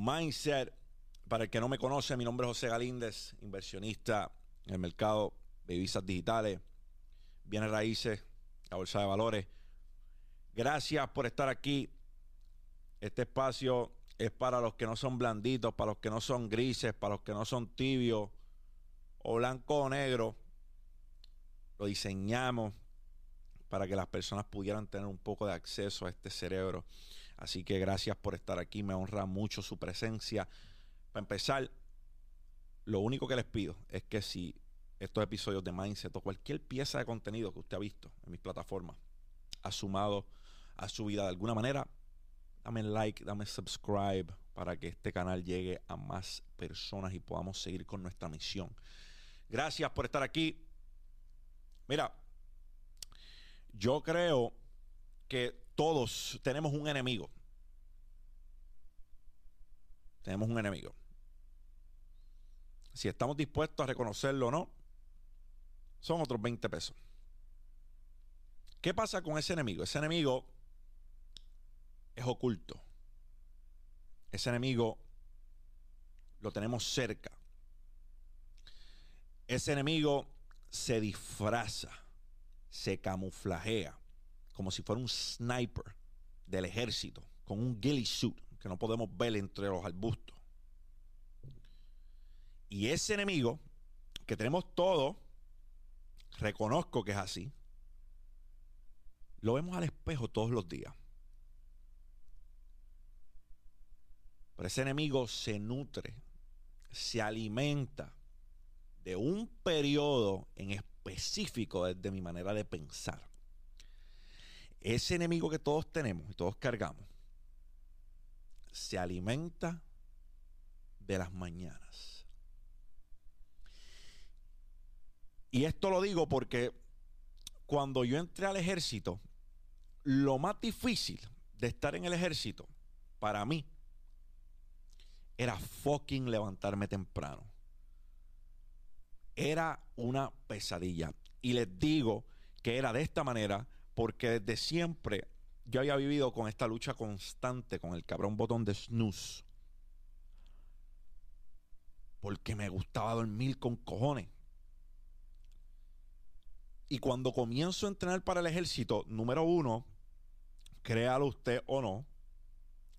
Mindset. Para el que no me conoce, mi nombre es José Galíndez, inversionista en el mercado de divisas digitales, bienes raíces, la bolsa de valores. Gracias por estar aquí. Este espacio es para los que no son blanditos, para los que no son grises, para los que no son tibios o blanco o negro. Lo diseñamos para que las personas pudieran tener un poco de acceso a este cerebro. Así que gracias por estar aquí, me honra mucho su presencia. Para empezar, lo único que les pido es que si estos episodios de Mindset o cualquier pieza de contenido que usted ha visto en mis plataformas ha sumado a su vida de alguna manera, dame like, dame subscribe para que este canal llegue a más personas y podamos seguir con nuestra misión. Gracias por estar aquí. Mira, yo creo que todos tenemos un enemigo. Tenemos un enemigo. Si estamos dispuestos a reconocerlo o no, son otros 20 pesos. ¿Qué pasa con ese enemigo? Ese enemigo es oculto. Ese enemigo lo tenemos cerca. Ese enemigo se disfraza, se camuflajea, como si fuera un sniper del ejército, con un ghillie suit que no podemos ver entre los arbustos. Y ese enemigo, que tenemos todo, reconozco que es así, lo vemos al espejo todos los días. Pero ese enemigo se nutre, se alimenta de un periodo en específico desde mi manera de pensar. Ese enemigo que todos tenemos y todos cargamos se alimenta de las mañanas. Y esto lo digo porque cuando yo entré al ejército, lo más difícil de estar en el ejército para mí era fucking levantarme temprano. Era una pesadilla. Y les digo que era de esta manera porque desde siempre yo había vivido con esta lucha constante con el cabrón botón de snooze. Porque me gustaba dormir con cojones. Y cuando comienzo a entrenar para el ejército, número uno, créalo usted o no,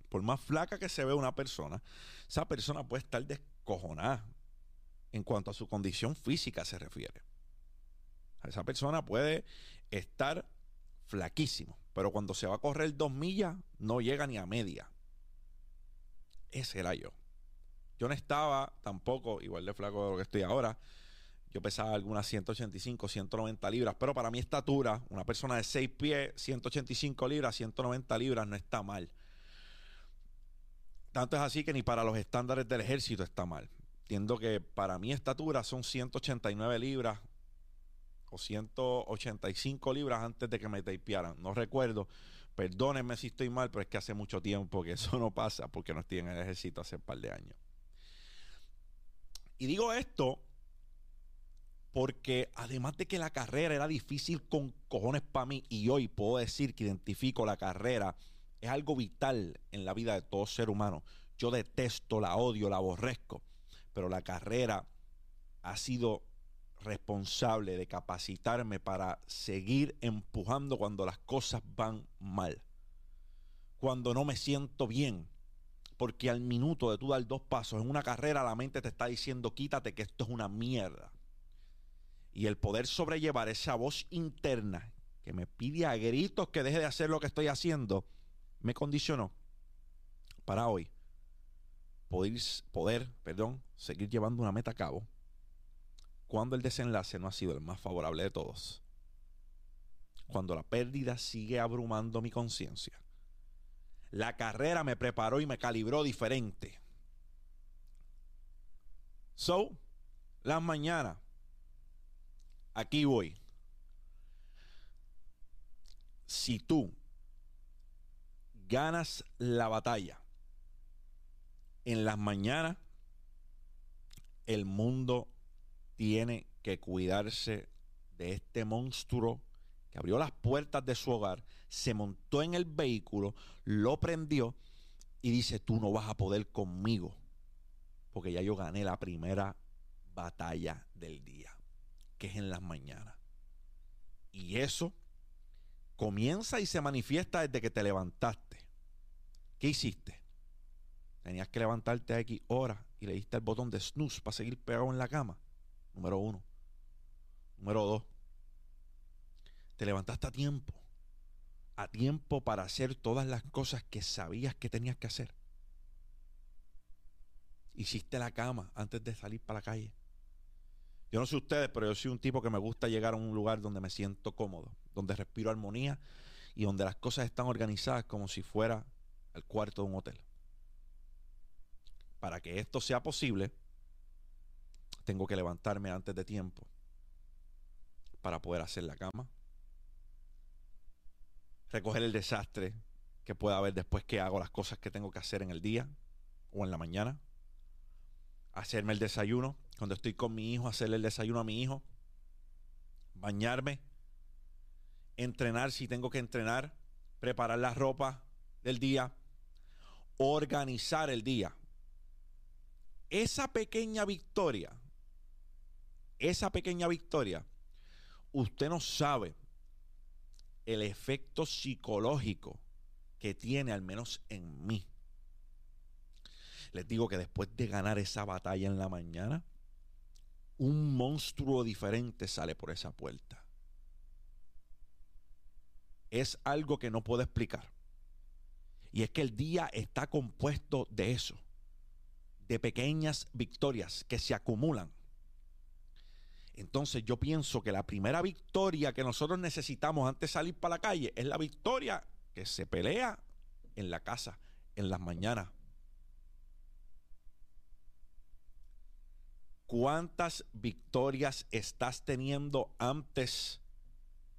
por más flaca que se vea una persona, esa persona puede estar descojonada en cuanto a su condición física se refiere. Esa persona puede estar flaquísimo, pero cuando se va a correr dos millas no llega ni a media. Ese era yo. Yo no estaba tampoco igual de flaco de lo que estoy ahora. Yo pesaba algunas 185, 190 libras, pero para mi estatura, una persona de 6 pies, 185 libras, 190 libras no está mal. Tanto es así que ni para los estándares del ejército está mal. Entiendo que para mi estatura son 189 libras o 185 libras antes de que me tapearan. No recuerdo. Perdónenme si estoy mal, pero es que hace mucho tiempo que eso no pasa porque no estoy en el ejército hace un par de años. Y digo esto porque además de que la carrera era difícil con cojones para mí y hoy puedo decir que identifico la carrera es algo vital en la vida de todo ser humano. Yo detesto, la odio, la aborrezco, pero la carrera ha sido responsable de capacitarme para seguir empujando cuando las cosas van mal. Cuando no me siento bien. Porque al minuto de tú dar dos pasos en una carrera, la mente te está diciendo, quítate que esto es una mierda. Y el poder sobrellevar esa voz interna que me pide a gritos que deje de hacer lo que estoy haciendo, me condicionó para hoy poder, poder perdón, seguir llevando una meta a cabo cuando el desenlace no ha sido el más favorable de todos. Cuando la pérdida sigue abrumando mi conciencia. La carrera me preparó y me calibró diferente. So, las mañanas, aquí voy. Si tú ganas la batalla en las mañanas, el mundo tiene que cuidarse de este monstruo que abrió las puertas de su hogar, se montó en el vehículo, lo prendió y dice, tú no vas a poder conmigo, porque ya yo gané la primera batalla del día, que es en las mañanas. Y eso comienza y se manifiesta desde que te levantaste. ¿Qué hiciste? Tenías que levantarte a X horas y le diste el botón de snooze para seguir pegado en la cama. Número uno. Número dos. Te levantaste a tiempo. A tiempo para hacer todas las cosas que sabías que tenías que hacer. Hiciste la cama antes de salir para la calle. Yo no sé ustedes, pero yo soy un tipo que me gusta llegar a un lugar donde me siento cómodo, donde respiro armonía y donde las cosas están organizadas como si fuera el cuarto de un hotel. Para que esto sea posible, tengo que levantarme antes de tiempo para poder hacer la cama, recoger el desastre que pueda haber después que hago las cosas que tengo que hacer en el día o en la mañana, hacerme el desayuno, cuando estoy con mi hijo, hacerle el desayuno a mi hijo, bañarme, entrenar si tengo que entrenar, preparar la ropa del día, organizar el día. Esa pequeña victoria, esa pequeña victoria, usted no sabe el efecto psicológico que tiene, al menos en mí. Les digo que después de ganar esa batalla en la mañana, un monstruo diferente sale por esa puerta. Es algo que no puedo explicar. Y es que el día está compuesto de eso, de pequeñas victorias que se acumulan. Entonces yo pienso que la primera victoria que nosotros necesitamos antes de salir para la calle es la victoria que se pelea en la casa, en las mañanas, ¿Cuántas victorias estás teniendo antes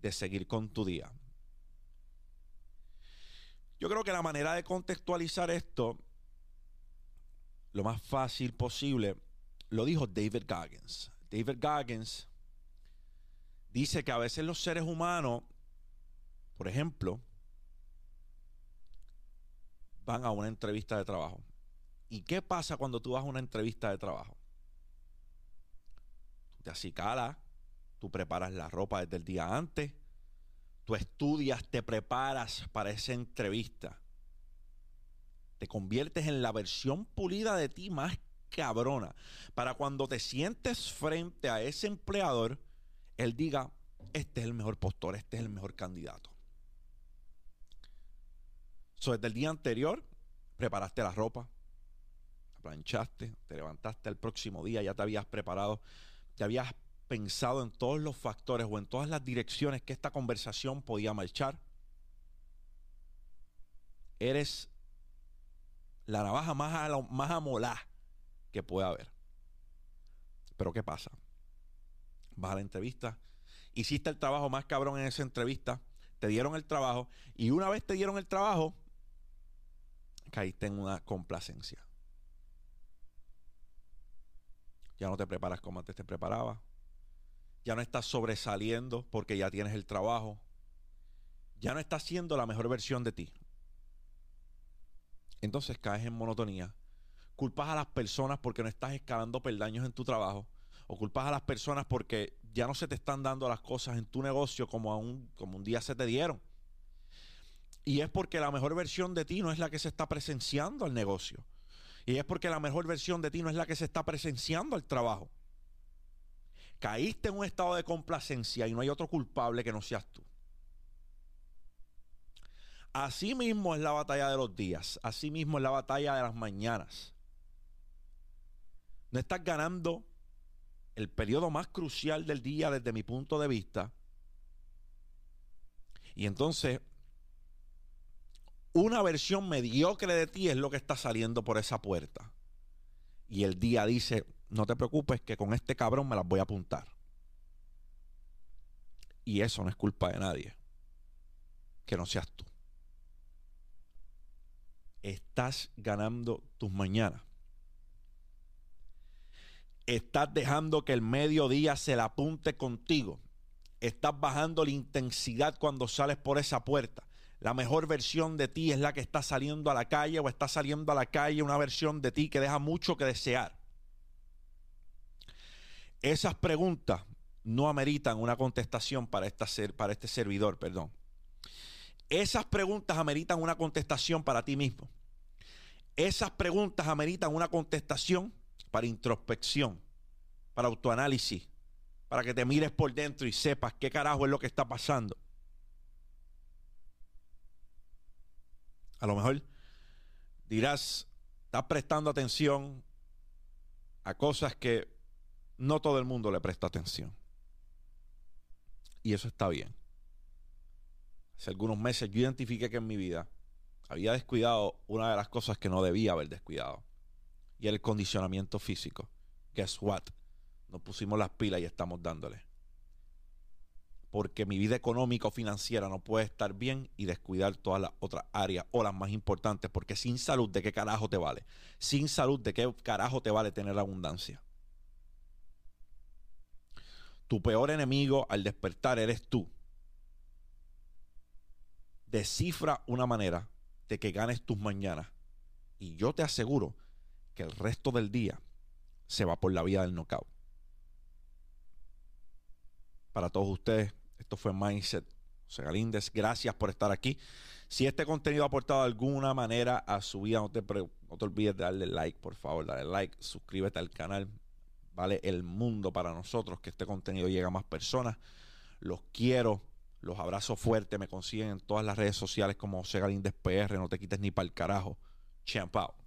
de seguir con tu día? Yo creo que la manera de contextualizar esto, lo más fácil posible, lo dijo David Goggins. David Goggins dice que a veces los seres humanos, por ejemplo, van a una entrevista de trabajo. ¿Y qué pasa cuando tú vas a una entrevista de trabajo? te acicala, tú preparas la ropa desde el día antes, tú estudias, te preparas para esa entrevista. Te conviertes en la versión pulida de ti más cabrona. Para cuando te sientes frente a ese empleador, él diga, este es el mejor postor, este es el mejor candidato. So, desde el día anterior, preparaste la ropa, la planchaste, te levantaste el próximo día, ya te habías preparado ya habías pensado en todos los factores o en todas las direcciones que esta conversación podía marchar. Eres la navaja más, más amolá que pueda haber. Pero ¿qué pasa? Vas a la entrevista, hiciste el trabajo más cabrón en esa entrevista, te dieron el trabajo y una vez te dieron el trabajo, caíste en una complacencia. ya no te preparas como antes te preparabas, ya no estás sobresaliendo porque ya tienes el trabajo, ya no estás siendo la mejor versión de ti. Entonces caes en monotonía, culpas a las personas porque no estás escalando peldaños en tu trabajo, o culpas a las personas porque ya no se te están dando las cosas en tu negocio como, un, como un día se te dieron. Y es porque la mejor versión de ti no es la que se está presenciando al negocio. Y es porque la mejor versión de ti no es la que se está presenciando al trabajo. Caíste en un estado de complacencia y no hay otro culpable que no seas tú. Así mismo es la batalla de los días. Así mismo es la batalla de las mañanas. No estás ganando el periodo más crucial del día desde mi punto de vista. Y entonces una versión mediocre de ti es lo que está saliendo por esa puerta. Y el día dice, no te preocupes que con este cabrón me las voy a apuntar. Y eso no es culpa de nadie. Que no seas tú. Estás ganando tus mañanas. Estás dejando que el mediodía se la apunte contigo. Estás bajando la intensidad cuando sales por esa puerta la mejor versión de ti es la que está saliendo a la calle o está saliendo a la calle una versión de ti que deja mucho que desear. Esas preguntas no ameritan una contestación para, para este servidor, perdón. Esas preguntas ameritan una contestación para ti mismo. Esas preguntas ameritan una contestación para introspección, para autoanálisis, para que te mires por dentro y sepas qué carajo es lo que está pasando. A lo mejor dirás, estás prestando atención a cosas que no todo el mundo le presta atención. Y eso está bien. Hace algunos meses yo identifiqué que en mi vida había descuidado una de las cosas que no debía haber descuidado. Y el condicionamiento físico. Guess what? Nos pusimos las pilas y estamos dándole porque mi vida económica o financiera no puede estar bien y descuidar todas las otras áreas o las más importantes, porque sin salud, ¿de qué carajo te vale? Sin salud, ¿de qué carajo te vale tener abundancia? Tu peor enemigo al despertar eres tú. Descifra una manera de que ganes tus mañanas. Y yo te aseguro que el resto del día se va por la vía del knockout. Para todos ustedes, esto fue Mindset. José Galíndez, gracias por estar aquí. Si este contenido ha aportado de alguna manera a su vida, no te, no te olvides de darle like, por favor, dale like, suscríbete al canal. Vale el mundo para nosotros que este contenido llegue a más personas. Los quiero, los abrazo fuerte. Me consiguen en todas las redes sociales como José Galíndez PR. No te quites ni para el carajo. Champao.